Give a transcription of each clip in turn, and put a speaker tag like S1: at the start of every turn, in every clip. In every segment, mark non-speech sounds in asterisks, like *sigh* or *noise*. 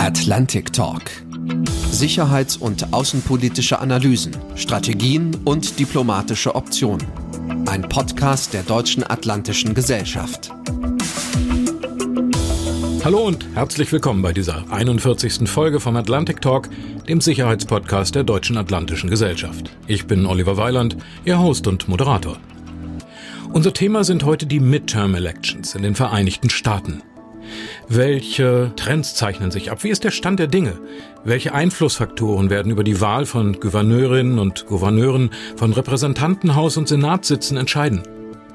S1: Atlantic Talk. Sicherheits- und außenpolitische Analysen, Strategien und diplomatische Optionen. Ein Podcast der Deutschen Atlantischen Gesellschaft.
S2: Hallo und herzlich willkommen bei dieser 41. Folge vom Atlantic Talk, dem Sicherheitspodcast der Deutschen Atlantischen Gesellschaft. Ich bin Oliver Weiland, Ihr Host und Moderator. Unser Thema sind heute die Midterm Elections in den Vereinigten Staaten. Welche Trends zeichnen sich ab? Wie ist der Stand der Dinge? Welche Einflussfaktoren werden über die Wahl von Gouverneurinnen und Gouverneuren von Repräsentantenhaus und Senatssitzen entscheiden?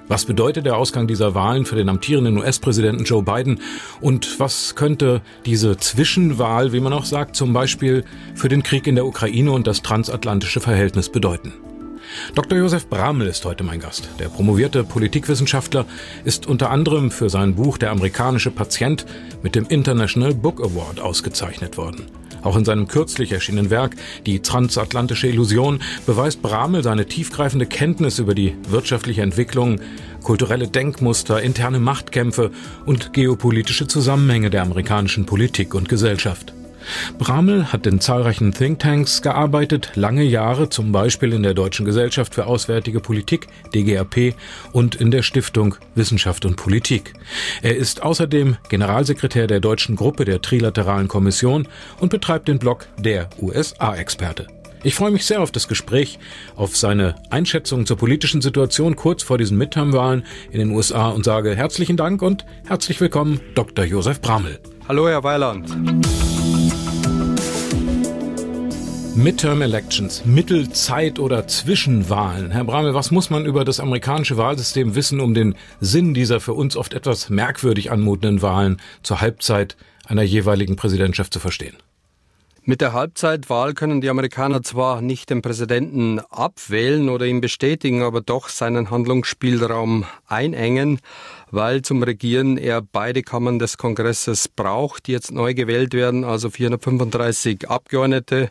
S2: Was bedeutet der Ausgang dieser Wahlen für den amtierenden US-Präsidenten Joe Biden? Und was könnte diese Zwischenwahl, wie man auch sagt, zum Beispiel für den Krieg in der Ukraine und das transatlantische Verhältnis bedeuten? Dr. Josef Bramel ist heute mein Gast. Der promovierte Politikwissenschaftler ist unter anderem für sein Buch Der amerikanische Patient mit dem International Book Award ausgezeichnet worden. Auch in seinem kürzlich erschienenen Werk Die transatlantische Illusion beweist Bramel seine tiefgreifende Kenntnis über die wirtschaftliche Entwicklung, kulturelle Denkmuster, interne Machtkämpfe und geopolitische Zusammenhänge der amerikanischen Politik und Gesellschaft. Bramel hat in zahlreichen Thinktanks gearbeitet, lange Jahre zum Beispiel in der Deutschen Gesellschaft für Auswärtige Politik, DGAP, und in der Stiftung Wissenschaft und Politik. Er ist außerdem Generalsekretär der deutschen Gruppe der Trilateralen Kommission und betreibt den Blog Der USA-Experte. Ich freue mich sehr auf das Gespräch, auf seine Einschätzung zur politischen Situation kurz vor diesen Midterm-Wahlen in den USA und sage herzlichen Dank und herzlich willkommen, Dr. Josef Bramel.
S3: Hallo, Herr Weiland.
S2: Midterm Elections, Mittelzeit- oder Zwischenwahlen. Herr Bramel, was muss man über das amerikanische Wahlsystem wissen, um den Sinn dieser für uns oft etwas merkwürdig anmutenden Wahlen zur Halbzeit einer jeweiligen Präsidentschaft zu verstehen?
S3: Mit der Halbzeitwahl können die Amerikaner zwar nicht den Präsidenten abwählen oder ihn bestätigen, aber doch seinen Handlungsspielraum einengen, weil zum Regieren er beide Kammern des Kongresses braucht, die jetzt neu gewählt werden, also 435 Abgeordnete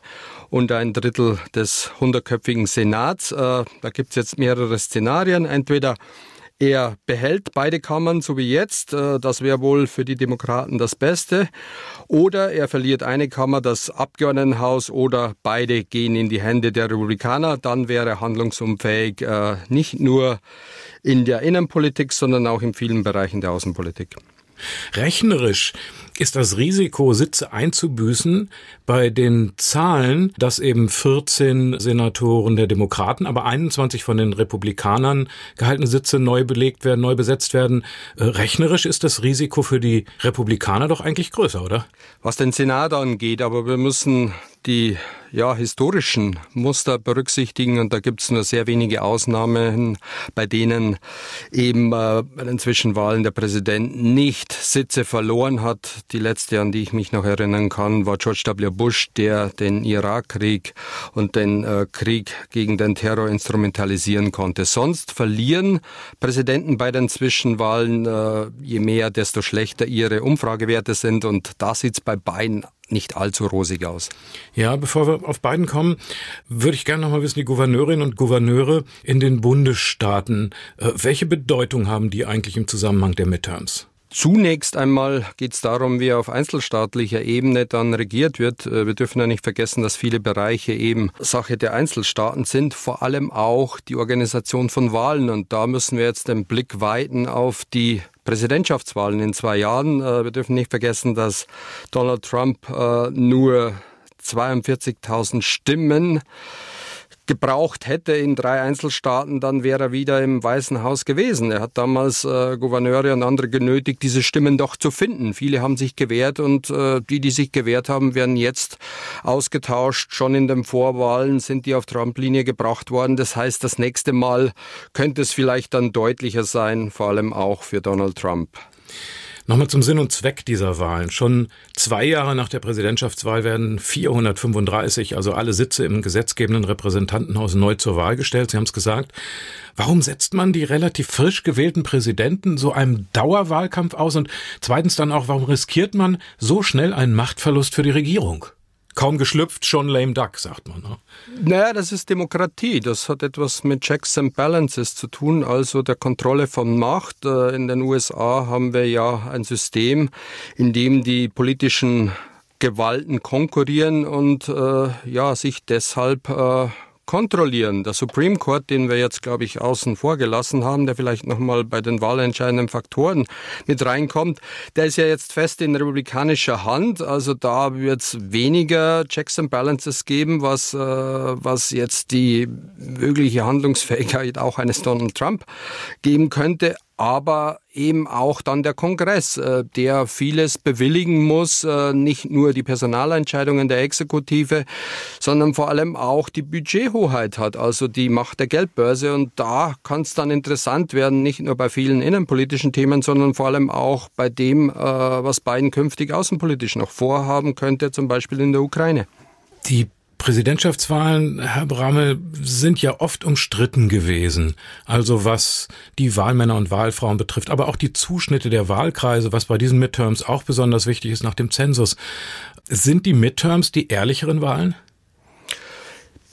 S3: und ein Drittel des hundertköpfigen Senats. Äh, da gibt's jetzt mehrere Szenarien. Entweder er behält beide Kammern, so wie jetzt. Äh, das wäre wohl für die Demokraten das Beste. Oder er verliert eine Kammer, das Abgeordnetenhaus, oder beide gehen in die Hände der Republikaner. Dann wäre er handlungsunfähig, äh, nicht nur in der Innenpolitik, sondern auch in vielen Bereichen der Außenpolitik.
S2: Rechnerisch ist das Risiko, Sitze einzubüßen, bei den Zahlen, dass eben 14 Senatoren der Demokraten, aber 21 von den Republikanern gehaltene Sitze neu belegt werden, neu besetzt werden. Äh, rechnerisch ist das Risiko für die Republikaner doch eigentlich größer, oder?
S3: Was den Senat angeht, aber wir müssen die ja, historischen Muster berücksichtigen und da gibt es nur sehr wenige Ausnahmen, bei denen eben äh, bei den Zwischenwahlen der Präsident nicht Sitze verloren hat. Die letzte, an die ich mich noch erinnern kann, war George W. Bush, der den Irakkrieg und den äh, Krieg gegen den Terror instrumentalisieren konnte. Sonst verlieren Präsidenten bei den Zwischenwahlen, äh, je mehr, desto schlechter ihre Umfragewerte sind und da sieht's bei beiden nicht allzu rosig aus.
S2: Ja, bevor wir auf beiden kommen, würde ich gerne noch mal wissen, die Gouverneurinnen und Gouverneure in den Bundesstaaten, äh, welche Bedeutung haben die eigentlich im Zusammenhang der Midterms?
S3: Zunächst einmal geht es darum, wie auf einzelstaatlicher Ebene dann regiert wird. Äh, wir dürfen ja nicht vergessen, dass viele Bereiche eben Sache der Einzelstaaten sind, vor allem auch die Organisation von Wahlen. Und da müssen wir jetzt den Blick weiten auf die Präsidentschaftswahlen in zwei Jahren. Äh, wir dürfen nicht vergessen, dass Donald Trump äh, nur 42.000 Stimmen gebraucht hätte in drei Einzelstaaten, dann wäre er wieder im Weißen Haus gewesen. Er hat damals äh, Gouverneure und andere genötigt, diese Stimmen doch zu finden. Viele haben sich gewehrt und äh, die, die sich gewehrt haben, werden jetzt ausgetauscht. Schon in den Vorwahlen sind die auf Trump-Linie gebracht worden. Das heißt, das nächste Mal könnte es vielleicht dann deutlicher sein, vor allem auch für Donald Trump.
S2: Nochmal zum Sinn und Zweck dieser Wahlen. Schon zwei Jahre nach der Präsidentschaftswahl werden 435, also alle Sitze im gesetzgebenden Repräsentantenhaus neu zur Wahl gestellt. Sie haben es gesagt. Warum setzt man die relativ frisch gewählten Präsidenten so einem Dauerwahlkampf aus? Und zweitens dann auch, warum riskiert man so schnell einen Machtverlust für die Regierung? Kaum geschlüpft, schon lame duck, sagt man. Ne?
S3: Naja, das ist Demokratie. Das hat etwas mit Checks and Balances zu tun, also der Kontrolle von Macht. Äh, in den USA haben wir ja ein System, in dem die politischen Gewalten konkurrieren und äh, ja, sich deshalb äh, kontrollieren. Der Supreme Court, den wir jetzt, glaube ich, außen vor gelassen haben, der vielleicht nochmal bei den wahlentscheidenden Faktoren mit reinkommt, der ist ja jetzt fest in republikanischer Hand. Also da wird es weniger Checks and Balances geben, was, äh, was jetzt die mögliche Handlungsfähigkeit auch eines Donald Trump geben könnte aber eben auch dann der Kongress, äh, der vieles bewilligen muss, äh, nicht nur die Personalentscheidungen der Exekutive, sondern vor allem auch die Budgethoheit hat, also die Macht der Geldbörse. Und da kann es dann interessant werden, nicht nur bei vielen innenpolitischen Themen, sondern vor allem auch bei dem, äh, was Biden künftig außenpolitisch noch vorhaben könnte, zum Beispiel in der Ukraine.
S2: Die Präsidentschaftswahlen, Herr Bramme, sind ja oft umstritten gewesen. Also was die Wahlmänner und Wahlfrauen betrifft, aber auch die Zuschnitte der Wahlkreise, was bei diesen Midterms auch besonders wichtig ist nach dem Zensus. Sind die Midterms die ehrlicheren Wahlen?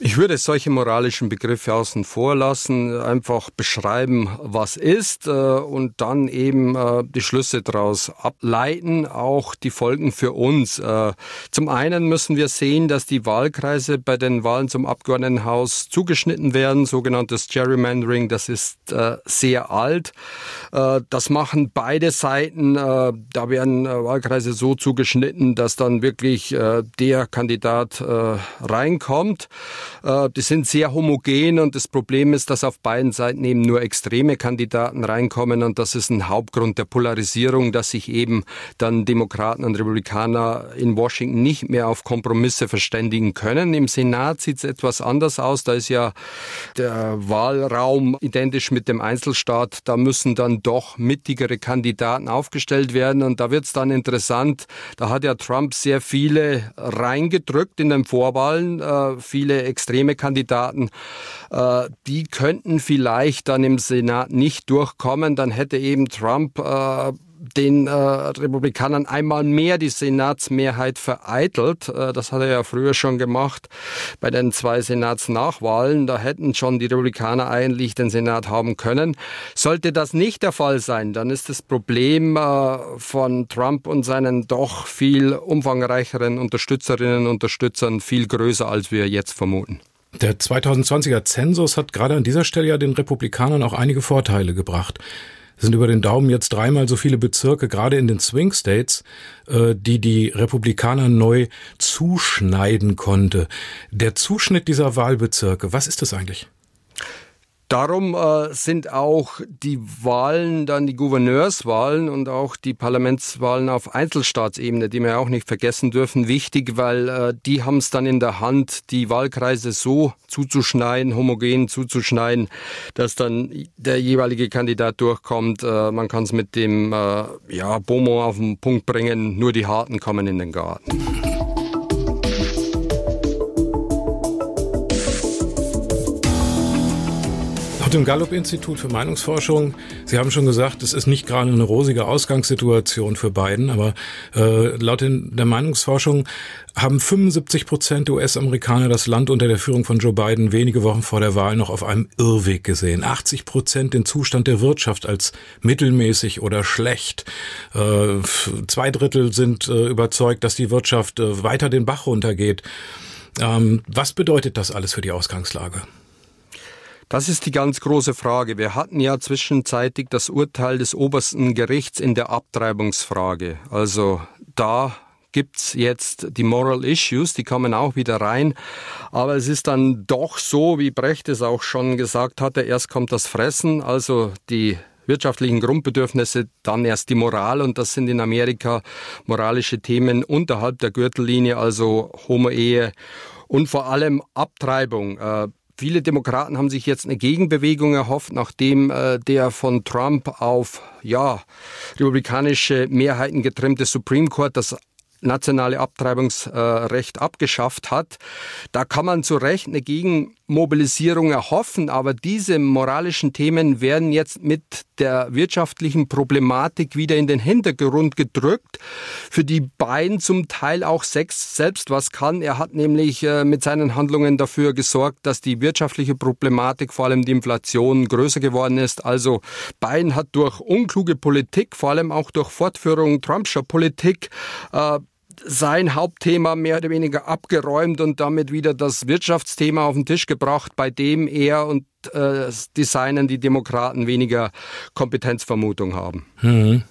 S3: Ich würde solche moralischen Begriffe außen vor lassen, einfach beschreiben, was ist äh, und dann eben äh, die Schlüsse daraus ableiten, auch die Folgen für uns. Äh, zum einen müssen wir sehen, dass die Wahlkreise bei den Wahlen zum Abgeordnetenhaus zugeschnitten werden, sogenanntes Gerrymandering, das ist sehr alt. Das machen beide Seiten. Da werden Wahlkreise so zugeschnitten, dass dann wirklich der Kandidat reinkommt. Äh, die sind sehr homogen und das Problem ist, dass auf beiden Seiten eben nur extreme Kandidaten reinkommen und das ist ein Hauptgrund der Polarisierung, dass sich eben dann Demokraten und Republikaner in Washington nicht mehr auf Kompromisse verständigen können. Im Senat sieht es etwas anders aus. Da ist ja der Wahlraum identisch mit dem Einzelstaat. Da müssen dann doch mittigere Kandidaten aufgestellt werden und da wird es dann interessant. Da hat ja Trump sehr viele reingedrückt in den Vorwahlen, äh, viele extreme Kandidaten, äh, die könnten vielleicht dann im Senat nicht durchkommen. Dann hätte eben Trump äh, den äh, Republikanern einmal mehr die Senatsmehrheit vereitelt. Äh, das hat er ja früher schon gemacht bei den zwei Senatsnachwahlen. Da hätten schon die Republikaner eigentlich den Senat haben können. Sollte das nicht der Fall sein, dann ist das Problem äh, von Trump und seinen doch viel umfangreicheren Unterstützerinnen und Unterstützern viel größer, als wir jetzt vermuten.
S2: Der 2020er Zensus hat gerade an dieser Stelle ja den Republikanern auch einige Vorteile gebracht. Sind über den Daumen jetzt dreimal so viele Bezirke, gerade in den Swing States, äh, die die Republikaner neu zuschneiden konnte. Der Zuschnitt dieser Wahlbezirke, was ist das eigentlich?
S3: Darum äh, sind auch die Wahlen, dann die Gouverneurswahlen und auch die Parlamentswahlen auf Einzelstaatsebene, die wir auch nicht vergessen dürfen, wichtig, weil äh, die haben es dann in der Hand, die Wahlkreise so zuzuschneiden, homogen zuzuschneiden, dass dann der jeweilige Kandidat durchkommt. Äh, man kann es mit dem äh, ja, Bomo auf den Punkt bringen, nur die Harten kommen in den Garten.
S2: Dem Gallup-Institut für Meinungsforschung, Sie haben schon gesagt, es ist nicht gerade eine rosige Ausgangssituation für Biden, aber äh, laut der Meinungsforschung haben 75 Prozent US-Amerikaner das Land unter der Führung von Joe Biden wenige Wochen vor der Wahl noch auf einem Irrweg gesehen. 80 Prozent den Zustand der Wirtschaft als mittelmäßig oder schlecht. Äh, zwei Drittel sind äh, überzeugt, dass die Wirtschaft äh, weiter den Bach runtergeht. Ähm, was bedeutet das alles für die Ausgangslage?
S3: Das ist die ganz große Frage. Wir hatten ja zwischenzeitig das Urteil des obersten Gerichts in der Abtreibungsfrage. Also da gibt's jetzt die Moral Issues, die kommen auch wieder rein. Aber es ist dann doch so, wie Brecht es auch schon gesagt hatte, erst kommt das Fressen, also die wirtschaftlichen Grundbedürfnisse, dann erst die Moral und das sind in Amerika moralische Themen unterhalb der Gürtellinie, also Homo-Ehe und vor allem Abtreibung. Viele Demokraten haben sich jetzt eine Gegenbewegung erhofft, nachdem äh, der von Trump auf ja, republikanische Mehrheiten getrimmte Supreme Court das nationale Abtreibungsrecht abgeschafft hat. Da kann man zu Recht eine Gegenmobilisierung erhoffen, aber diese moralischen Themen werden jetzt mit der wirtschaftlichen Problematik wieder in den Hintergrund gedrückt, für die Biden zum Teil auch Sex selbst was kann. Er hat nämlich äh, mit seinen Handlungen dafür gesorgt, dass die wirtschaftliche Problematik, vor allem die Inflation, größer geworden ist. Also Biden hat durch unkluge Politik, vor allem auch durch Fortführung Trumpscher Politik, äh, sein Hauptthema mehr oder weniger abgeräumt und damit wieder das Wirtschaftsthema auf den Tisch gebracht, bei dem er und äh, Designen die Demokraten weniger Kompetenzvermutung haben.
S2: Mhm.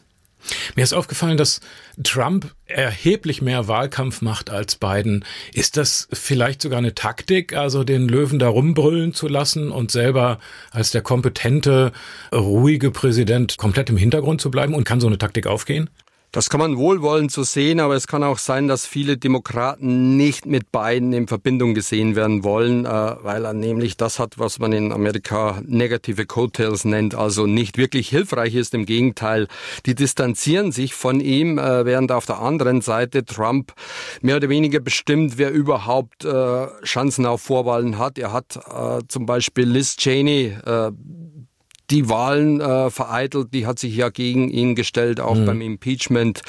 S2: Mir ist aufgefallen, dass Trump erheblich mehr Wahlkampf macht als Biden. Ist das vielleicht sogar eine Taktik, also den Löwen da rumbrüllen zu lassen und selber als der kompetente, ruhige Präsident komplett im Hintergrund zu bleiben? Und kann so eine Taktik aufgehen?
S3: Das kann man wohlwollend so sehen, aber es kann auch sein, dass viele Demokraten nicht mit beiden in Verbindung gesehen werden wollen, äh, weil er nämlich das hat, was man in Amerika negative Coattails nennt, also nicht wirklich hilfreich ist. Im Gegenteil, die distanzieren sich von ihm, äh, während auf der anderen Seite Trump mehr oder weniger bestimmt, wer überhaupt äh, Chancen auf Vorwahlen hat. Er hat zum Beispiel Liz Cheney die Wahlen äh, vereitelt. Die hat sich ja gegen ihn gestellt, auch mhm. beim Impeachment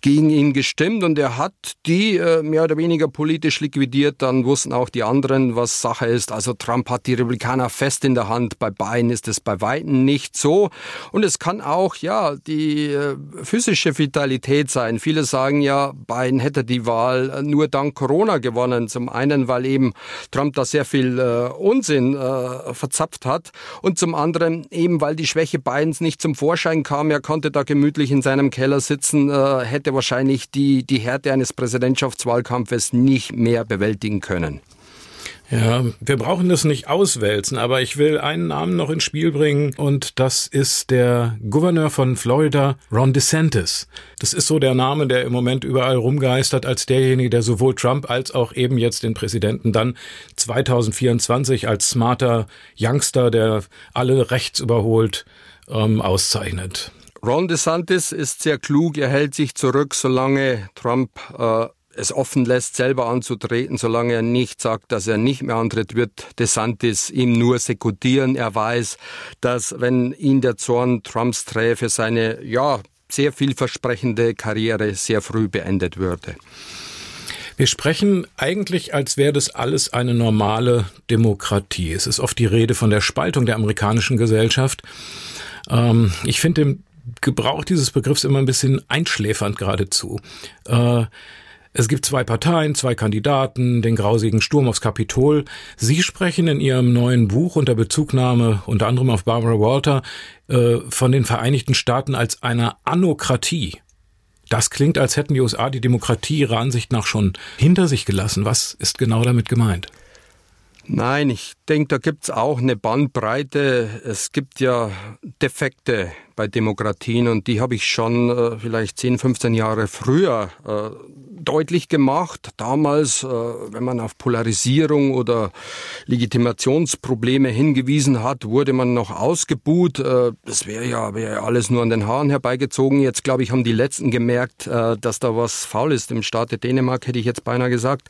S3: gegen ihn gestimmt. Und er hat die äh, mehr oder weniger politisch liquidiert. Dann wussten auch die anderen, was Sache ist. Also Trump hat die Republikaner fest in der Hand. Bei Biden ist es bei Weitem nicht so. Und es kann auch, ja, die äh, physische Vitalität sein. Viele sagen ja, Biden hätte die Wahl nur dank Corona gewonnen. Zum einen, weil eben Trump da sehr viel äh, Unsinn äh, verzapft hat. Und zum anderen eben eben weil die Schwäche Bidens nicht zum Vorschein kam. Er konnte da gemütlich in seinem Keller sitzen, äh, hätte wahrscheinlich die, die Härte eines Präsidentschaftswahlkampfes nicht mehr bewältigen können.
S2: Ja, wir brauchen das nicht auswälzen, aber ich will einen Namen noch ins Spiel bringen und das ist der Gouverneur von Florida, Ron DeSantis. Das ist so der Name, der im Moment überall rumgeistert als derjenige, der sowohl Trump als auch eben jetzt den Präsidenten dann 2024 als smarter Youngster, der alle rechts überholt, ähm, auszeichnet.
S3: Ron DeSantis ist sehr klug, er hält sich zurück, solange Trump äh, es offen lässt, selber anzutreten, solange er nicht sagt, dass er nicht mehr antritt, wird DeSantis ihm nur sekutieren. Er weiß, dass wenn ihn der Zorn Trumps träfe, seine, ja, sehr vielversprechende Karriere sehr früh beendet würde.
S2: Wir sprechen eigentlich, als wäre das alles eine normale Demokratie. Es ist oft die Rede von der Spaltung der amerikanischen Gesellschaft. Ähm, ich finde den Gebrauch dieses Begriffs immer ein bisschen einschläfernd geradezu. Äh, es gibt zwei Parteien, zwei Kandidaten, den grausigen Sturm aufs Kapitol. Sie sprechen in Ihrem neuen Buch unter Bezugnahme unter anderem auf Barbara Walter äh, von den Vereinigten Staaten als einer Anokratie. Das klingt, als hätten die USA die Demokratie ihrer Ansicht nach schon hinter sich gelassen. Was ist genau damit gemeint?
S3: Nein, ich denke, da gibt's auch eine Bandbreite. Es gibt ja Defekte bei Demokratien und die habe ich schon äh, vielleicht 10, 15 Jahre früher äh, deutlich gemacht. Damals, äh, wenn man auf Polarisierung oder Legitimationsprobleme hingewiesen hat, wurde man noch ausgebuht. Äh, das wäre ja, wär alles nur an den Haaren herbeigezogen. Jetzt, glaube ich, haben die Letzten gemerkt, äh, dass da was faul ist. Im Staate Dänemark hätte ich jetzt beinahe gesagt,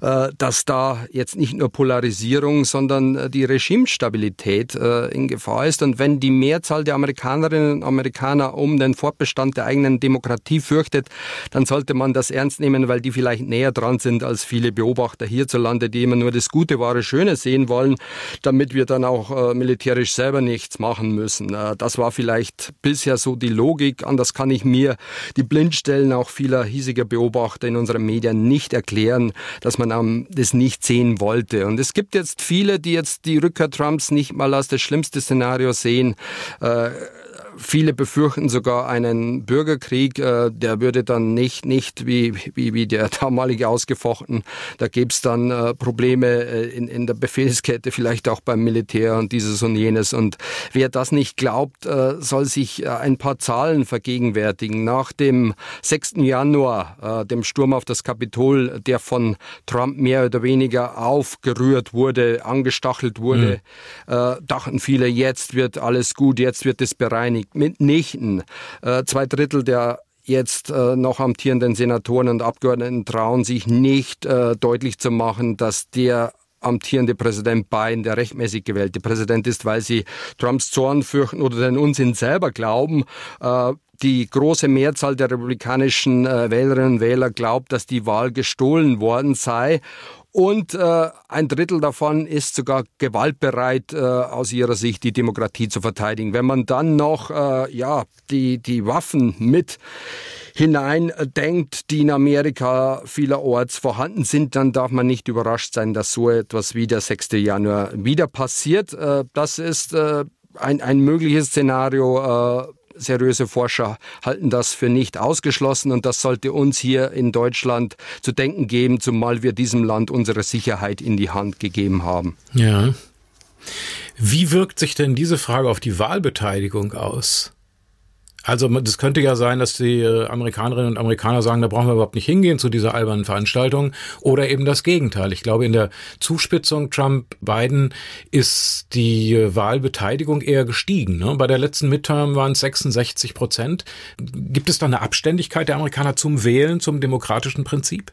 S3: äh, dass da jetzt nicht nur Polarisierung, sondern die Regimestabilität in Gefahr ist. Und wenn die Mehrzahl der Amerikanerinnen und Amerikaner um den Fortbestand der eigenen Demokratie fürchtet, dann sollte man das ernst nehmen weil die vielleicht näher dran sind als viele Beobachter hierzulande, die immer nur das Gute, wahre, Schöne sehen wollen, damit wir dann auch äh, militärisch selber nichts machen müssen. Äh, das war vielleicht bisher so die Logik. Anders kann ich mir die Blindstellen auch vieler hiesiger Beobachter in unseren Medien nicht erklären, dass man das nicht sehen wollte. Und es gibt jetzt viele, die jetzt die Rückkehr Trumps nicht mal als das schlimmste Szenario sehen. Äh, Viele befürchten sogar einen Bürgerkrieg, äh, der würde dann nicht, nicht wie, wie, wie der *laughs* damalige ausgefochten. Da gäbe es dann äh, Probleme äh, in, in der Befehlskette, vielleicht auch beim Militär und dieses und jenes. Und wer das nicht glaubt, äh, soll sich äh, ein paar Zahlen vergegenwärtigen. Nach dem 6. Januar, äh, dem Sturm auf das Kapitol, der von Trump mehr oder weniger aufgerührt wurde, angestachelt wurde, mhm. äh, dachten viele, jetzt wird alles gut, jetzt wird es bereinigt mitnichten. Äh, zwei Drittel der jetzt äh, noch amtierenden Senatoren und Abgeordneten trauen sich nicht äh, deutlich zu machen, dass der amtierende Präsident Biden der rechtmäßig gewählte Präsident ist, weil sie Trumps Zorn fürchten oder den Unsinn selber glauben. Äh, die große Mehrzahl der republikanischen äh, Wählerinnen und Wähler glaubt, dass die Wahl gestohlen worden sei. Und äh, ein Drittel davon ist sogar gewaltbereit, äh, aus ihrer Sicht die Demokratie zu verteidigen. Wenn man dann noch äh, ja, die, die Waffen mit hineindenkt, die in Amerika vielerorts vorhanden sind, dann darf man nicht überrascht sein, dass so etwas wie der 6. Januar wieder passiert. Äh, das ist äh, ein, ein mögliches Szenario, äh, seriöse Forscher halten das für nicht ausgeschlossen und das sollte uns hier in Deutschland zu denken geben, zumal wir diesem Land unsere Sicherheit in die Hand gegeben haben.
S2: Ja. Wie wirkt sich denn diese Frage auf die Wahlbeteiligung aus? Also das könnte ja sein, dass die äh, Amerikanerinnen und Amerikaner sagen, da brauchen wir überhaupt nicht hingehen zu dieser albernen Veranstaltung. Oder eben das Gegenteil. Ich glaube, in der Zuspitzung Trump-Biden ist die äh, Wahlbeteiligung eher gestiegen. Ne? Bei der letzten Midterm waren es 66 Prozent. Gibt es da eine Abständigkeit der Amerikaner zum Wählen, zum demokratischen Prinzip?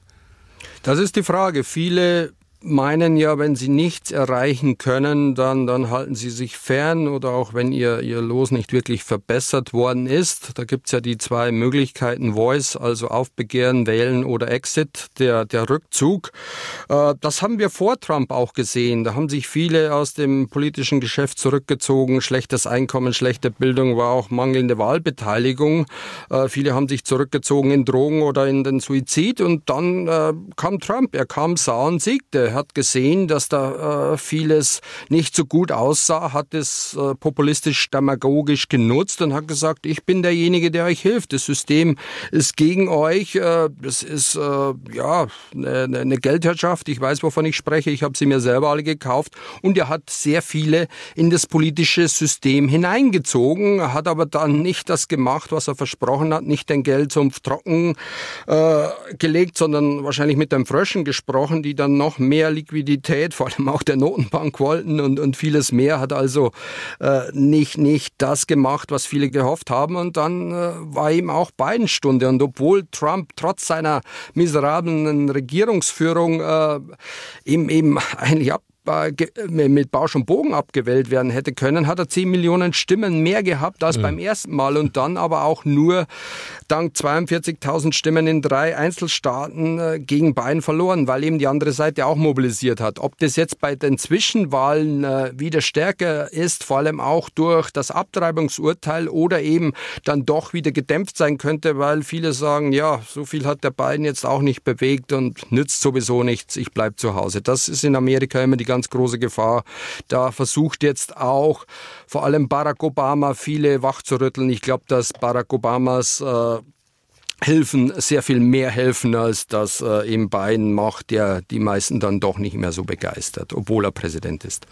S3: Das ist die Frage. Viele meinen ja, wenn sie nichts erreichen können, dann, dann halten sie sich fern oder auch wenn ihr, ihr Los nicht wirklich verbessert worden ist. Da gibt's ja die zwei Möglichkeiten, Voice, also Aufbegehren, Wählen oder Exit, der, der Rückzug. Äh, das haben wir vor Trump auch gesehen. Da haben sich viele aus dem politischen Geschäft zurückgezogen. Schlechtes Einkommen, schlechte Bildung war auch mangelnde Wahlbeteiligung. Äh, viele haben sich zurückgezogen in Drogen oder in den Suizid und dann äh, kam Trump. Er kam, sah und siegte hat gesehen, dass da äh, vieles nicht so gut aussah, hat es äh, populistisch demagogisch genutzt und hat gesagt, ich bin derjenige, der euch hilft. Das System ist gegen euch. Äh, das ist äh, ja eine, eine Geldwirtschaft. Ich weiß, wovon ich spreche. Ich habe sie mir selber alle gekauft. Und er hat sehr viele in das politische System hineingezogen, hat aber dann nicht das gemacht, was er versprochen hat, nicht den Geldsumpf trocken äh, gelegt, sondern wahrscheinlich mit den Fröschen gesprochen, die dann noch mehr mehr Liquidität, vor allem auch der Notenbank wollten und, und vieles mehr, hat also äh, nicht, nicht das gemacht, was viele gehofft haben. Und dann äh, war ihm auch Biden Stunde. Und obwohl Trump trotz seiner miserablen Regierungsführung äh, ihm eben eigentlich ab mit Bausch und Bogen abgewählt werden hätte können, hat er 10 Millionen Stimmen mehr gehabt als mhm. beim ersten Mal und dann aber auch nur dank 42.000 Stimmen in drei Einzelstaaten äh, gegen Biden verloren, weil eben die andere Seite auch mobilisiert hat. Ob das jetzt bei den Zwischenwahlen äh, wieder stärker ist, vor allem auch durch das Abtreibungsurteil oder eben dann doch wieder gedämpft sein könnte, weil viele sagen, ja, so viel hat der Biden jetzt auch nicht bewegt und nützt sowieso nichts, ich bleib zu Hause. Das ist in Amerika immer die ganz große Gefahr. Da versucht jetzt auch vor allem Barack Obama viele wachzurütteln. Ich glaube, dass Barack Obamas äh, Hilfen sehr viel mehr helfen, als das äh, eben Biden macht, der die meisten dann doch nicht mehr so begeistert, obwohl er Präsident ist.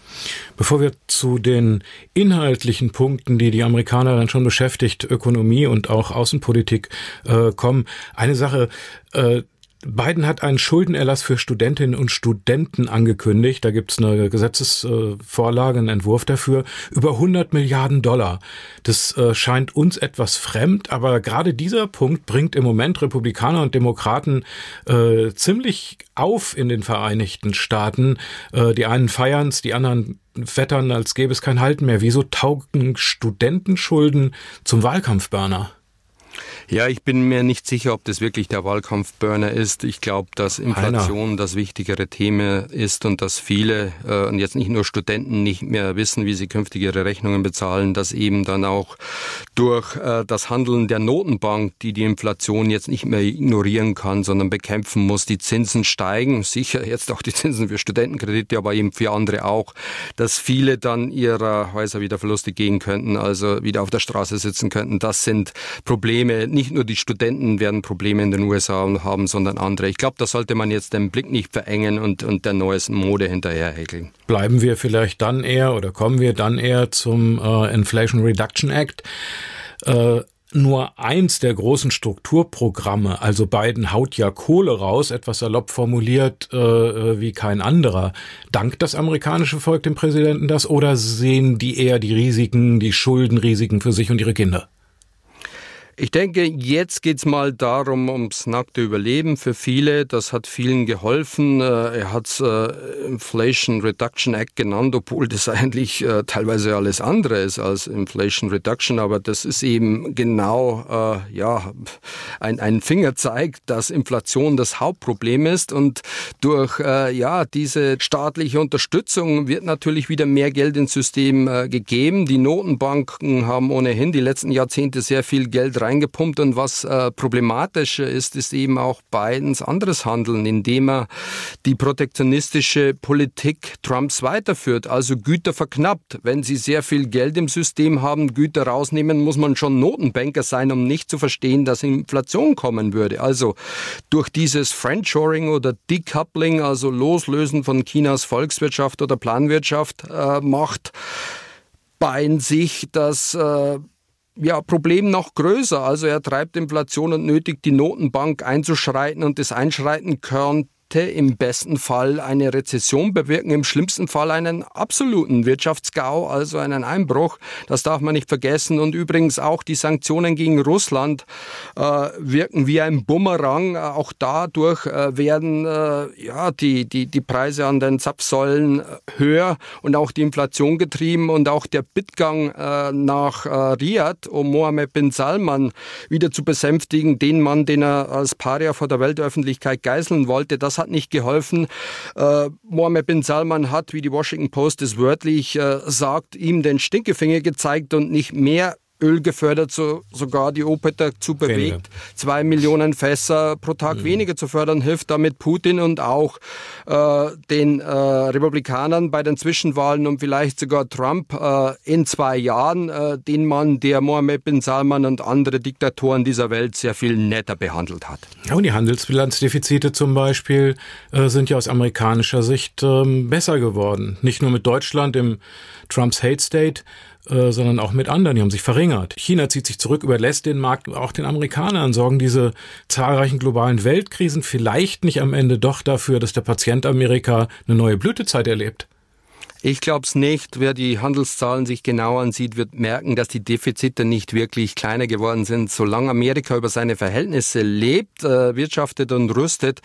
S2: Bevor wir zu den inhaltlichen Punkten, die die Amerikaner dann schon beschäftigt, Ökonomie und auch Außenpolitik äh, kommen, eine Sache, äh, Biden hat einen Schuldenerlass für Studentinnen und Studenten angekündigt. Da gibt's eine Gesetzesvorlage, einen Entwurf dafür, über 100 Milliarden Dollar. Das äh, scheint uns etwas fremd, aber gerade dieser Punkt bringt im Moment Republikaner und Demokraten äh, ziemlich auf in den Vereinigten Staaten. Äh, die einen feiern's, die anderen wettern, als gäbe es kein Halten mehr. Wieso taugen Studentenschulden zum Wahlkampfburner?
S3: Ja, ich bin mir nicht sicher, ob das wirklich der Wahlkampfburner ist. Ich glaube, dass Inflation Einer. das wichtigere Thema ist und dass viele äh, und jetzt nicht nur Studenten nicht mehr wissen, wie sie künftig ihre Rechnungen bezahlen, dass eben dann auch durch äh, das Handeln der Notenbank, die die Inflation jetzt nicht mehr ignorieren kann, sondern bekämpfen muss, die Zinsen steigen, sicher jetzt auch die Zinsen für Studentenkredite, aber eben für andere auch, dass viele dann ihrer Häuser wieder Verluste gehen könnten, also wieder auf der Straße sitzen könnten. Das sind Probleme, nicht nur die Studenten werden Probleme in den USA haben, sondern andere. Ich glaube, da sollte man jetzt den Blick nicht verengen und, und der neuesten Mode hinterherhäkeln.
S2: Bleiben wir vielleicht dann eher oder kommen wir dann eher zum äh, Inflation Reduction Act. Äh, nur eins der großen Strukturprogramme, also Biden haut ja Kohle raus, etwas salopp formuliert äh, äh wie kein anderer. Dankt das amerikanische Volk dem Präsidenten das oder sehen die eher die Risiken, die Schuldenrisiken für sich und ihre Kinder?
S3: Ich denke, jetzt geht's mal darum, ums nackte Überleben für viele. Das hat vielen geholfen. Äh, er hat äh, Inflation Reduction Act genannt, obwohl das *laughs* eigentlich äh, teilweise alles andere ist als Inflation Reduction. Aber das ist eben genau ja ein, ein Fingerzeig, dass Inflation das Hauptproblem ist. Und durch ja diese staatliche Unterstützung wird natürlich wieder mehr Geld ins System gegeben. Die Notenbanken haben ohnehin die letzten Jahrzehnte sehr viel Geld reingepumpt und was äh, problematischer ist, ist eben auch Bidens anderes Handeln, indem er die protektionistische Politik Trumps weiterführt, also Güter verknappt. Wenn Sie sehr viel Geld im System haben, Güter rausnehmen, muss man schon Notenbanker sein, um nicht zu verstehen, dass Inflation kommen würde. Also durch dieses Friendshoring oder Decoupling, also Loslösen von Chinas Volkswirtschaft oder Planwirtschaft, äh, macht Biden sich das äh, ja, Problem noch größer. Also er treibt Inflation und nötigt die Notenbank einzuschreiten und das Einschreiten könnte könnte im besten Fall eine Rezession bewirken, im schlimmsten Fall einen absoluten Wirtschaftsgau, also einen Einbruch. Das darf man nicht vergessen. Und übrigens auch die Sanktionen gegen Russland äh, wirken wie ein Bumerang. Auch dadurch äh, werden äh, ja, die, die, die Preise an den Zapfsäulen äh, höher und auch die Inflation getrieben und auch der Bittgang äh, nach äh, Riyadh, um Mohammed bin Salman wieder zu besänftigen, den Mann, den er als Paria vor der Weltöffentlichkeit geißeln wollte, das hat hat nicht geholfen. Äh, Mohammed bin Salman hat, wie die Washington Post es wörtlich äh, sagt, ihm den Stinkefinger gezeigt und nicht mehr Öl gefördert, so, sogar die OPEC dazu bewegt, weniger. zwei Millionen Fässer pro Tag mhm. weniger zu fördern, hilft damit Putin und auch äh, den äh, Republikanern bei den Zwischenwahlen und vielleicht sogar Trump äh, in zwei Jahren, äh, den Mann, der Mohammed bin Salman und andere Diktatoren dieser Welt sehr viel netter behandelt hat.
S2: Ja, und die Handelsbilanzdefizite zum Beispiel äh, sind ja aus amerikanischer Sicht ähm, besser geworden. Nicht nur mit Deutschland im Trumps Hate State, äh, sondern auch mit anderen. Die haben sich verringert. China zieht sich zurück, überlässt den Markt auch den Amerikanern. Sorgen diese zahlreichen globalen Weltkrisen vielleicht nicht am Ende doch dafür, dass der Patient Amerika eine neue Blütezeit erlebt?
S3: Ich glaube es nicht. Wer die Handelszahlen sich genau ansieht, wird merken, dass die Defizite nicht wirklich kleiner geworden sind. Solange Amerika über seine Verhältnisse lebt, äh, wirtschaftet und rüstet,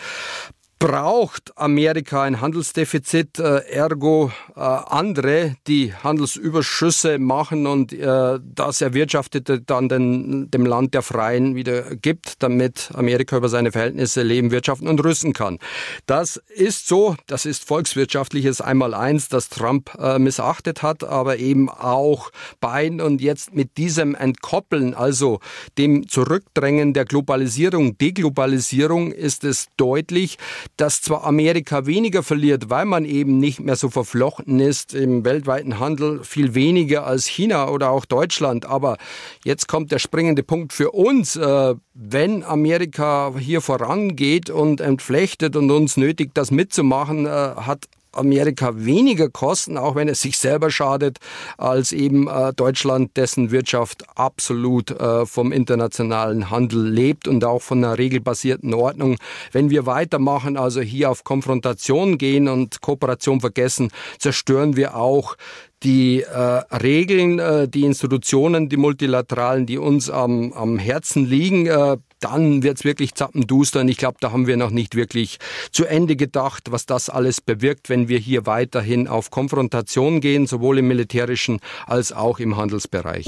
S3: braucht Amerika ein Handelsdefizit, äh, ergo äh, andere, die Handelsüberschüsse machen und äh, das Erwirtschaftete dann den, dem Land der Freien wieder gibt, damit Amerika über seine Verhältnisse leben, wirtschaften und rüsten kann. Das ist so, das ist volkswirtschaftliches Einmaleins, das Trump äh, missachtet hat, aber eben auch Biden und jetzt mit diesem Entkoppeln, also dem Zurückdrängen der Globalisierung, Deglobalisierung, ist es deutlich, dass zwar Amerika weniger verliert, weil man eben nicht mehr so verflochten ist im weltweiten Handel, viel weniger als China oder auch Deutschland. Aber jetzt kommt der springende Punkt für uns. Äh, wenn Amerika hier vorangeht und entflechtet und uns nötigt, das mitzumachen, äh, hat Amerika weniger kosten, auch wenn es sich selber schadet, als eben äh, Deutschland, dessen Wirtschaft absolut äh, vom internationalen Handel lebt und auch von einer regelbasierten Ordnung. Wenn wir weitermachen, also hier auf Konfrontation gehen und Kooperation vergessen, zerstören wir auch die äh, Regeln, äh, die Institutionen, die multilateralen, die uns am, am Herzen liegen, äh, dann wird's wirklich zappenduster. Und ich glaube, da haben wir noch nicht wirklich zu Ende gedacht, was das alles bewirkt, wenn wir hier weiterhin auf Konfrontation gehen, sowohl im militärischen als auch im Handelsbereich.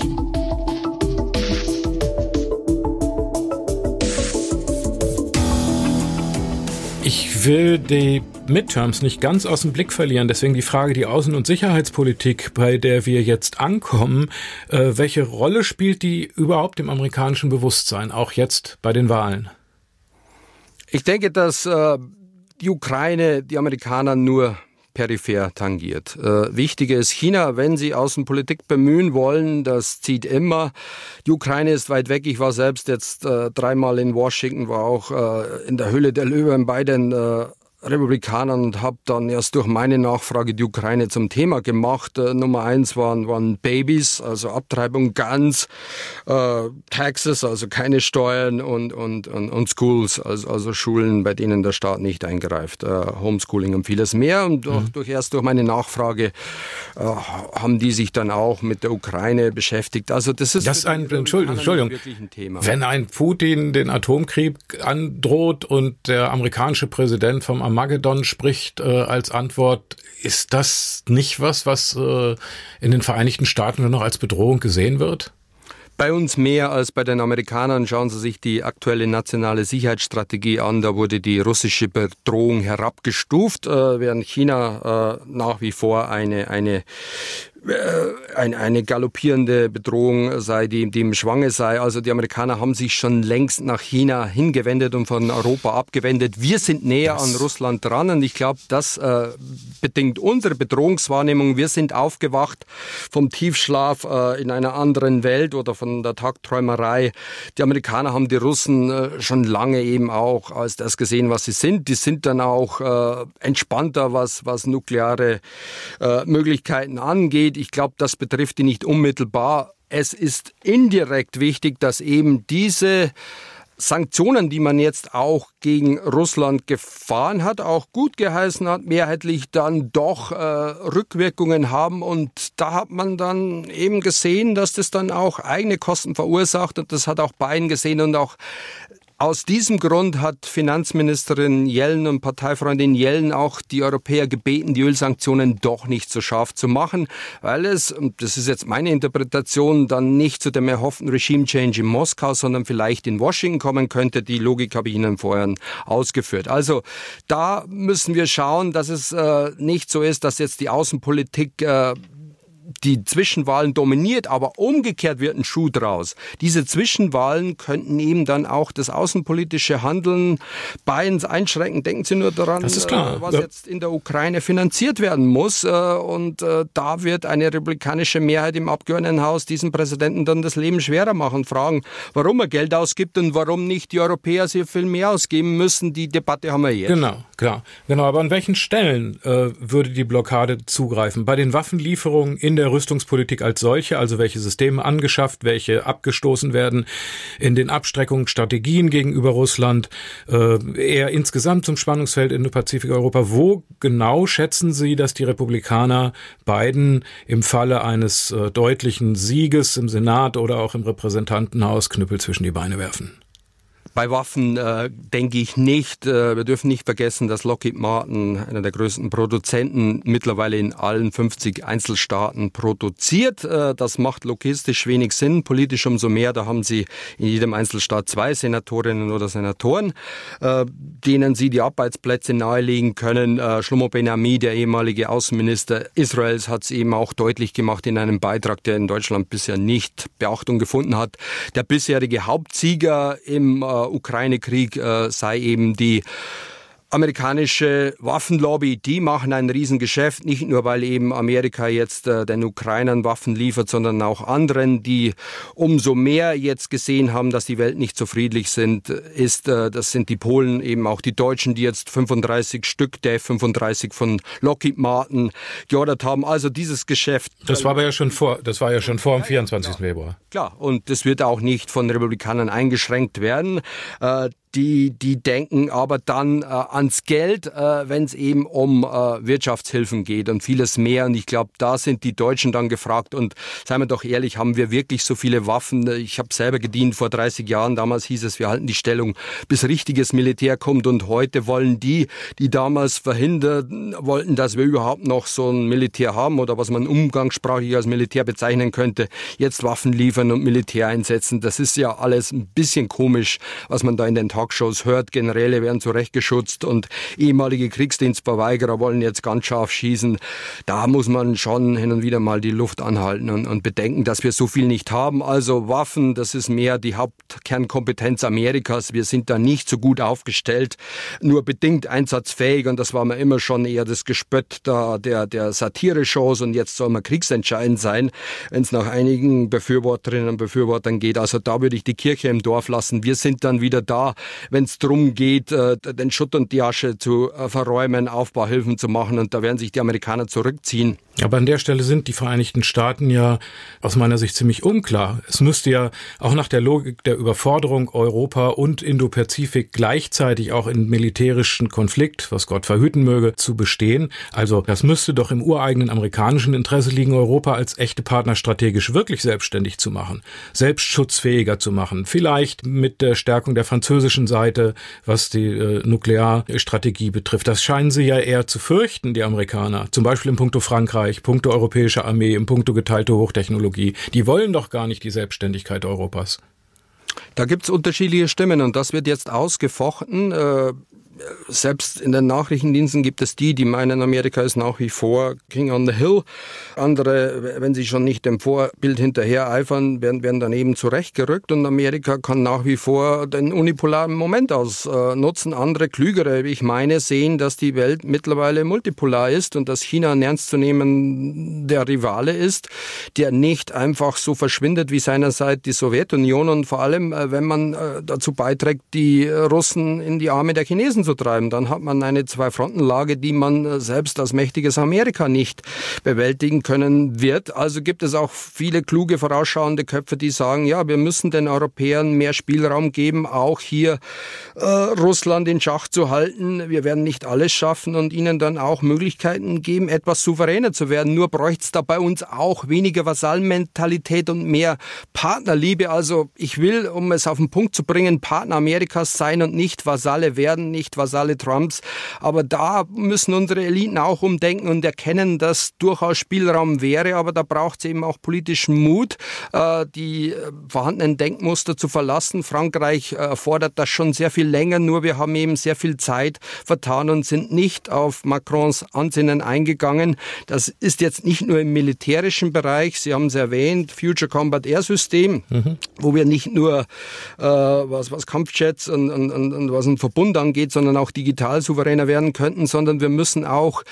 S2: Ich will die Midterms nicht ganz aus dem Blick verlieren. Deswegen die Frage, die Außen- und Sicherheitspolitik, bei der wir jetzt ankommen. Äh, welche Rolle spielt die überhaupt im amerikanischen Bewusstsein, auch jetzt bei den Wahlen?
S3: Ich denke, dass äh, die Ukraine die Amerikaner nur peripher tangiert. Äh, wichtiger ist China, wenn sie Außenpolitik bemühen wollen, das zieht immer. Die Ukraine ist weit weg. Ich war selbst jetzt äh, dreimal in Washington, war auch äh, in der Höhle der Löwen bei den äh, Republikanern und habe dann erst durch meine Nachfrage die Ukraine zum Thema gemacht. Äh, Nummer eins waren, waren Babys, also Abtreibung, Guns, äh, Taxes, also keine Steuern und, und, und, und Schools, also, also Schulen, bei denen der Staat nicht eingreift, äh, Homeschooling und vieles mehr. Und durch, mhm. durch erst durch meine Nachfrage äh, haben die sich dann auch mit der Ukraine beschäftigt. Also das ist,
S2: das ist ein, Entschuldigung, Entschuldigung. ein Thema. Wenn ein Putin den Atomkrieg androht und der amerikanische Präsident vom Armageddon spricht äh, als Antwort, ist das nicht was, was äh, in den Vereinigten Staaten nur noch als Bedrohung gesehen wird?
S3: Bei uns mehr als bei den Amerikanern. Schauen Sie sich die aktuelle nationale Sicherheitsstrategie an. Da wurde die russische Bedrohung herabgestuft, äh, während China äh, nach wie vor eine, eine äh, eine, eine galoppierende Bedrohung sei, die, die im Schwange sei. Also die Amerikaner haben sich schon längst nach China hingewendet und von Europa abgewendet. Wir sind näher das. an Russland dran und ich glaube, das äh, bedingt unsere Bedrohungswahrnehmung. Wir sind aufgewacht vom Tiefschlaf äh, in einer anderen Welt oder von der Tagträumerei. Die Amerikaner haben die Russen äh, schon lange eben auch als das gesehen, was sie sind. Die sind dann auch äh, entspannter, was, was nukleare äh, Möglichkeiten angeht geht. Ich glaube, das betrifft die nicht unmittelbar. Es ist indirekt wichtig, dass eben diese Sanktionen, die man jetzt auch gegen Russland gefahren hat, auch gut geheißen hat, mehrheitlich dann doch äh, Rückwirkungen haben. Und da hat man dann eben gesehen, dass das dann auch eigene Kosten verursacht. Und das hat auch Bayern gesehen und auch aus diesem Grund hat Finanzministerin Yellen und Parteifreundin Yellen auch die Europäer gebeten, die Ölsanktionen doch nicht so scharf zu machen, weil es, das ist jetzt meine Interpretation, dann nicht zu dem erhofften Regime Change in Moskau, sondern vielleicht in Washington kommen könnte. Die Logik habe ich Ihnen vorhin ausgeführt. Also da müssen wir schauen, dass es äh, nicht so ist, dass jetzt die Außenpolitik äh, die Zwischenwahlen dominiert, aber umgekehrt wird ein Schuh draus. Diese Zwischenwahlen könnten eben dann auch das außenpolitische Handeln Bayerns einschränken. Denken Sie nur daran,
S2: äh,
S3: was ja. jetzt in der Ukraine finanziert werden muss. Äh, und äh, da wird eine republikanische Mehrheit im Abgeordnetenhaus diesem Präsidenten dann das Leben schwerer machen, fragen, warum er Geld ausgibt und warum nicht die Europäer sehr viel mehr ausgeben müssen. Die Debatte haben wir jetzt.
S2: Genau, klar. Genau, aber an welchen Stellen äh, würde die Blockade zugreifen? Bei den Waffenlieferungen in der Rüstungspolitik als solche, also welche Systeme angeschafft, welche abgestoßen werden, in den Abstreckungsstrategien gegenüber Russland, äh, eher insgesamt zum Spannungsfeld Indo-Pazifik-Europa. Wo genau schätzen Sie, dass die Republikaner Biden im Falle eines äh, deutlichen Sieges im Senat oder auch im Repräsentantenhaus Knüppel zwischen die Beine werfen?
S3: Bei Waffen äh, denke ich nicht. Äh, wir dürfen nicht vergessen, dass Lockheed Martin, einer der größten Produzenten, mittlerweile in allen 50 Einzelstaaten produziert. Äh, das macht logistisch wenig Sinn, politisch umso mehr. Da haben sie in jedem Einzelstaat zwei Senatorinnen oder Senatoren, äh, denen sie die Arbeitsplätze nahelegen können. Äh, Shlomo Ben-Ami, der ehemalige Außenminister Israels, hat es eben auch deutlich gemacht in einem Beitrag, der in Deutschland bisher nicht Beachtung gefunden hat. Der bisherige Hauptsieger im äh, Ukraine-Krieg äh, sei eben die amerikanische Waffenlobby, die machen ein Riesengeschäft, nicht nur weil eben Amerika jetzt äh, den Ukrainern Waffen liefert, sondern auch anderen, die umso mehr jetzt gesehen haben, dass die Welt nicht so friedlich sind, ist, äh, das sind die Polen, eben auch die Deutschen, die jetzt 35 Stück der F-35 von Lockheed Martin geordert haben. Also dieses Geschäft.
S2: Das war aber ja schon vor, das war ja schon vor dem 24. Februar.
S3: Klar, und das wird auch nicht von Republikanern eingeschränkt werden. Äh, die, die denken aber dann äh, ans Geld, äh, wenn es eben um äh, Wirtschaftshilfen geht und vieles mehr. Und ich glaube, da sind die Deutschen dann gefragt. Und seien wir doch ehrlich, haben wir wirklich so viele Waffen? Ich habe selber gedient vor 30 Jahren. Damals hieß es, wir halten die Stellung, bis richtiges Militär kommt. Und heute wollen die, die damals verhindern wollten, dass wir überhaupt noch so ein Militär haben oder was man umgangssprachlich als Militär bezeichnen könnte, jetzt Waffen liefern und Militär einsetzen. Das ist ja alles ein bisschen komisch, was man da in den Tag Talkshows hört, Generäle werden zurechtgeschutzt und ehemalige Kriegsdienstverweigerer wollen jetzt ganz scharf schießen. Da muss man schon hin und wieder mal die Luft anhalten und, und bedenken, dass wir so viel nicht haben. Also Waffen, das ist mehr die Hauptkernkompetenz Amerikas. Wir sind da nicht so gut aufgestellt, nur bedingt einsatzfähig und das war mir immer schon eher das Gespött da der, der Satire-Shows und jetzt soll man kriegsentscheidend sein, wenn es nach einigen Befürworterinnen und Befürwortern geht. Also da würde ich die Kirche im Dorf lassen. Wir sind dann wieder da, wenn es darum geht, äh, den Schutt und die Asche zu äh, verräumen, Aufbauhilfen zu machen. Und da werden sich die Amerikaner zurückziehen.
S2: Aber an der Stelle sind die Vereinigten Staaten ja aus meiner Sicht ziemlich unklar. Es müsste ja auch nach der Logik der Überforderung Europa und Indo-Pazifik gleichzeitig auch in militärischen Konflikt, was Gott verhüten möge, zu bestehen. Also das müsste doch im ureigenen amerikanischen Interesse liegen, Europa als echte Partner strategisch wirklich selbstständig zu machen, selbstschutzfähiger zu machen, vielleicht mit der Stärkung der französischen Seite, was die äh, Nuklearstrategie betrifft. Das scheinen sie ja eher zu fürchten, die Amerikaner, zum Beispiel in puncto Frankreich, puncto europäische Armee, im puncto geteilte Hochtechnologie. Die wollen doch gar nicht die Selbstständigkeit Europas.
S3: Da gibt es unterschiedliche Stimmen und das wird jetzt ausgefochten. Äh, selbst in den Nachrichtendiensten gibt es die, die meinen, Amerika ist nach wie vor King on the Hill. Andere, wenn sie schon nicht dem Vorbild hinterher eifern, werden, werden daneben zurechtgerückt und Amerika kann nach wie vor den unipolaren Moment ausnutzen. Andere, klügere, wie ich meine, sehen, dass die Welt mittlerweile multipolar ist und dass China ein ernstzunehmender Rivale ist, der nicht einfach so verschwindet wie seinerzeit die Sowjetunion und vor allem, äh, wenn man äh, dazu beiträgt, die Russen in die Arme der Chinesen zu zu treiben. Dann hat man eine Zwei-Fronten-Lage, die man äh, selbst als mächtiges Amerika nicht bewältigen können wird. Also gibt es auch viele kluge, vorausschauende Köpfe, die sagen, ja, wir müssen den Europäern mehr Spielraum geben, auch hier äh, Russland in Schach zu halten. Wir werden nicht alles schaffen und ihnen dann auch Möglichkeiten geben, etwas souveräner zu werden. Nur bräuchte es da bei uns auch weniger Vasalmentalität und mehr Partnerliebe. Also ich will, um es auf den Punkt zu bringen, Partner Amerikas sein und nicht Vasalle werden, nicht Vasalle Trumps. Aber da müssen unsere Eliten auch umdenken und erkennen, dass durchaus Spielraum wäre. Aber da braucht es eben auch politischen Mut, äh, die äh, vorhandenen Denkmuster zu verlassen. Frankreich äh, fordert das schon sehr viel länger, nur wir haben eben sehr viel Zeit vertan und sind nicht auf Macrons Ansinnen eingegangen. Das ist jetzt nicht nur im militärischen Bereich, Sie haben es erwähnt, Future Combat Air System, mhm. wo wir nicht nur äh, was, was Kampfjets und, und, und, und was einen Verbund angeht, sondern auch digital souveräner werden könnten, sondern wir müssen auch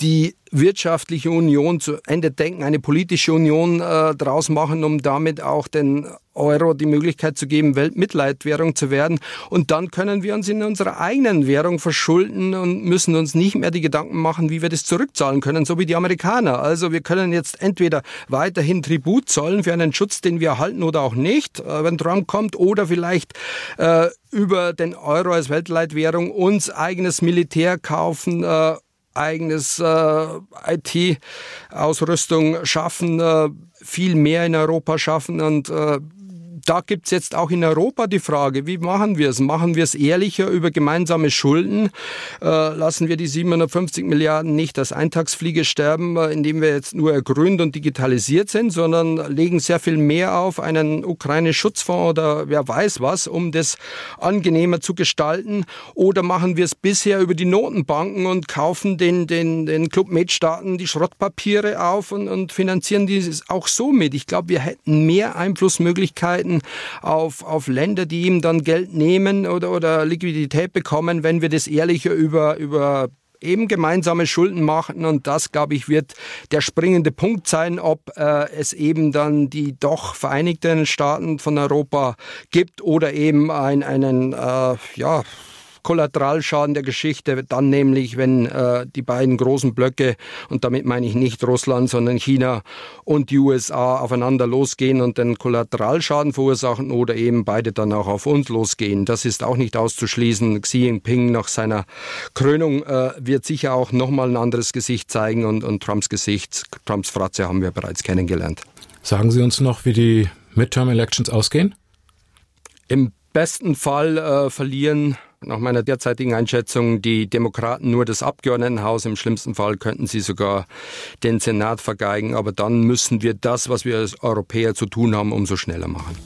S3: die wirtschaftliche Union zu Ende denken, eine politische Union äh, daraus machen, um damit auch den Euro die Möglichkeit zu geben, Weltmitleidwährung zu werden. Und dann können wir uns in unserer eigenen Währung verschulden und müssen uns nicht mehr die Gedanken machen, wie wir das zurückzahlen können, so wie die Amerikaner. Also wir können jetzt entweder weiterhin Tribut zollen für einen Schutz, den wir erhalten oder auch nicht, äh, wenn Trump kommt, oder vielleicht äh, über den Euro als Weltleitwährung uns eigenes Militär kaufen, äh, eigenes äh, IT-Ausrüstung schaffen, äh, viel mehr in Europa schaffen und äh, da gibt's jetzt auch in Europa die Frage, wie machen wir es? Machen wir es ehrlicher über gemeinsame Schulden? Äh, lassen wir die 750 Milliarden nicht als Eintagsfliege sterben, äh, indem wir jetzt nur ergrünt und digitalisiert sind, sondern legen sehr viel mehr auf einen Ukraine-Schutzfonds oder wer weiß was, um das angenehmer zu gestalten? Oder machen wir es bisher über die Notenbanken und kaufen den, den, den Club-Med-Staaten die Schrottpapiere auf und, und finanzieren dieses auch so mit? Ich glaube, wir hätten mehr Einflussmöglichkeiten Schulden auf, auf Länder, die ihm dann Geld nehmen oder, oder Liquidität bekommen, wenn wir das ehrlicher über, über eben gemeinsame Schulden machen. Und das, glaube ich, wird der springende Punkt sein, ob äh, es eben dann die doch Vereinigten Staaten von Europa gibt oder eben ein, einen, äh, ja, Kollateralschaden der Geschichte, dann nämlich, wenn äh, die beiden großen Blöcke, und damit meine ich nicht Russland, sondern China und die USA aufeinander losgehen und den Kollateralschaden verursachen oder eben beide dann auch auf uns losgehen. Das ist auch nicht auszuschließen. Xi Jinping nach seiner Krönung äh, wird sicher auch nochmal ein anderes Gesicht zeigen und, und Trumps Gesicht, Trumps Fratze haben wir bereits kennengelernt.
S2: Sagen Sie uns noch, wie die Midterm Elections ausgehen?
S3: Im besten Fall äh, verlieren nach meiner derzeitigen Einschätzung die Demokraten nur das Abgeordnetenhaus. Im schlimmsten Fall könnten sie sogar den Senat vergeigen. Aber dann müssen wir das, was wir als Europäer zu tun haben, umso schneller machen.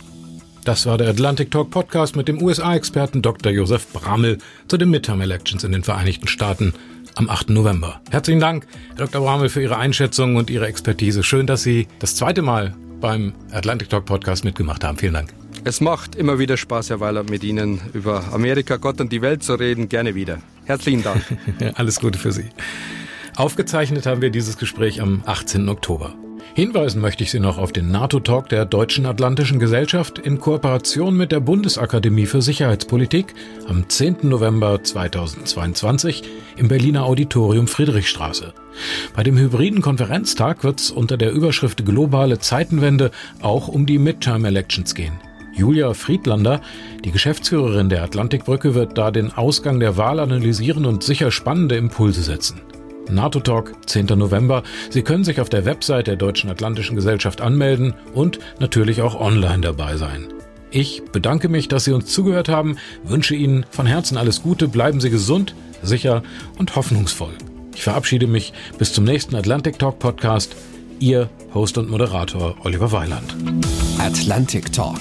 S2: Das war der Atlantic Talk Podcast mit dem USA-Experten Dr. Josef Bramel zu den Midterm Elections in den Vereinigten Staaten am 8. November. Herzlichen Dank, Herr Dr. Bramel, für Ihre Einschätzung und Ihre Expertise. Schön, dass Sie das zweite Mal beim Atlantic Talk Podcast mitgemacht haben. Vielen Dank.
S3: Es macht immer wieder Spaß, Herr Weiler, mit Ihnen über Amerika, Gott und die Welt zu reden. Gerne wieder. Herzlichen Dank. *laughs*
S2: Alles Gute für Sie. Aufgezeichnet haben wir dieses Gespräch am 18. Oktober. Hinweisen möchte ich Sie noch auf den NATO-Talk der Deutschen Atlantischen Gesellschaft in Kooperation mit der Bundesakademie für Sicherheitspolitik am 10. November 2022 im Berliner Auditorium Friedrichstraße. Bei dem hybriden Konferenztag wird es unter der Überschrift Globale Zeitenwende auch um die Midterm-Elections gehen. Julia Friedlander, die Geschäftsführerin der Atlantikbrücke, wird da den Ausgang der Wahl analysieren und sicher spannende Impulse setzen. NATO Talk, 10. November. Sie können sich auf der Website der Deutschen Atlantischen Gesellschaft anmelden und natürlich auch online dabei sein. Ich bedanke mich, dass Sie uns zugehört haben, wünsche Ihnen von Herzen alles Gute, bleiben Sie gesund, sicher und hoffnungsvoll. Ich verabschiede mich bis zum nächsten Atlantic Talk Podcast. Ihr Host und Moderator Oliver Weiland.
S1: Atlantic Talk.